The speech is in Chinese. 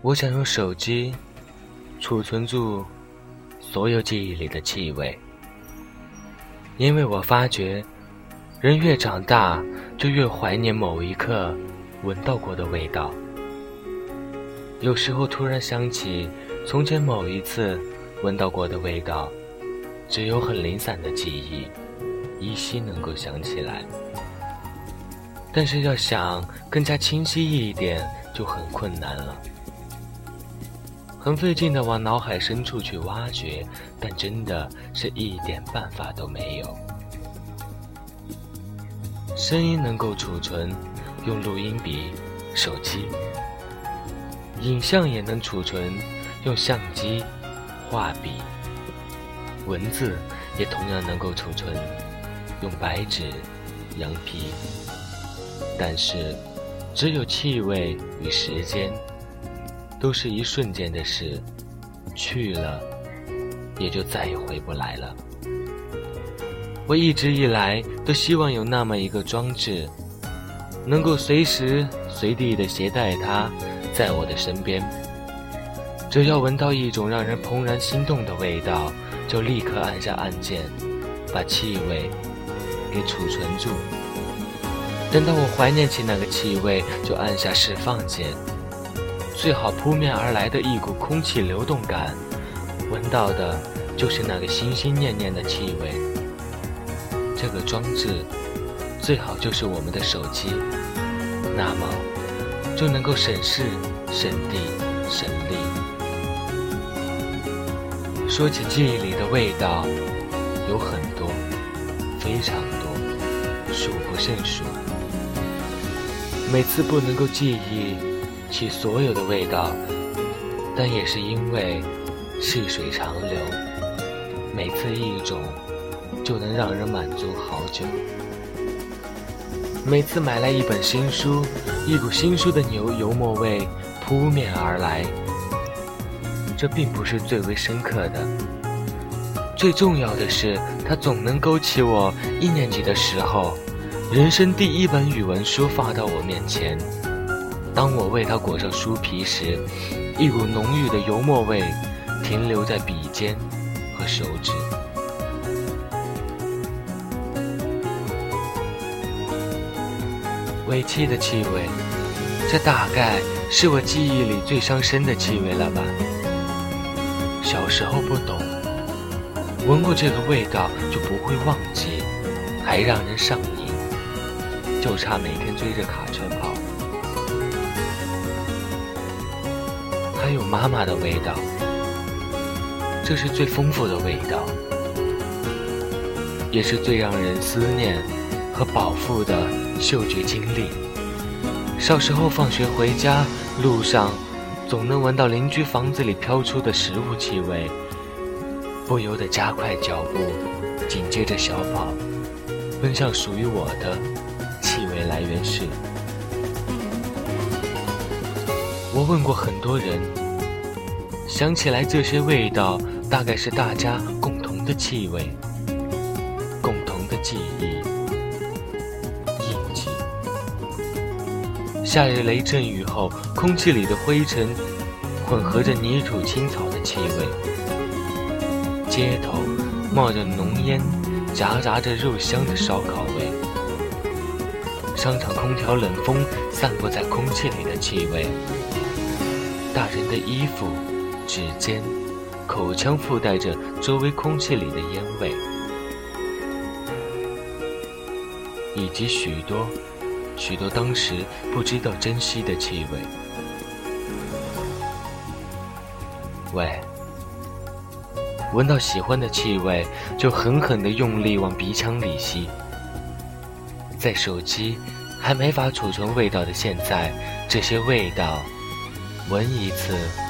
我想用手机储存住所有记忆里的气味，因为我发觉，人越长大就越怀念某一刻闻到过的味道。有时候突然想起从前某一次闻到过的味道，只有很零散的记忆，依稀能够想起来。但是要想更加清晰一点，就很困难了。很费劲的往脑海深处去挖掘，但真的是一点办法都没有。声音能够储存，用录音笔、手机；影像也能储存，用相机、画笔；文字也同样能够储存，用白纸、羊皮。但是，只有气味与时间。都是一瞬间的事，去了，也就再也回不来了。我一直以来都希望有那么一个装置，能够随时随地的携带它，在我的身边。只要闻到一种让人怦然心动的味道，就立刻按下按键，把气味给储存住。等到我怀念起那个气味，就按下释放键。最好扑面而来的一股空气流动感，闻到的就是那个心心念念的气味。这个装置最好就是我们的手机，那么就能够省事、省力、省力。说起记忆里的味道，有很多，非常多，数不胜数。每次不能够记忆。其所有的味道，但也是因为细水长流，每次一种就能让人满足好久。每次买来一本新书，一股新书的牛油墨味扑面而来。这并不是最为深刻的，最重要的是，它总能勾起我一年级的时候，人生第一本语文书发到我面前。当我为它裹上书皮时，一股浓郁的油墨味停留在笔尖和手指。尾气的气味，这大概是我记忆里最伤身的气味了吧。小时候不懂，闻过这个味道就不会忘记，还让人上瘾，就差每天追着卡车跑。还有妈妈的味道，这是最丰富的味道，也是最让人思念和饱腹的嗅觉经历。小时候放学回家路上，总能闻到邻居房子里飘出的食物气味，不由得加快脚步，紧接着小跑，奔向属于我的气味来源室。问过很多人，想起来这些味道大概是大家共同的气味、共同的记忆、印记。夏日雷阵雨后，空气里的灰尘混合着泥土、青草的气味；街头冒着浓烟，夹杂着肉香的烧烤味；商场空调冷风散布在空气里的气味。大人的衣服、指尖、口腔附带着周围空气里的烟味，以及许多、许多当时不知道珍惜的气味。喂，闻到喜欢的气味，就狠狠地用力往鼻腔里吸。在手机还没法储存味道的现在，这些味道。闻一次。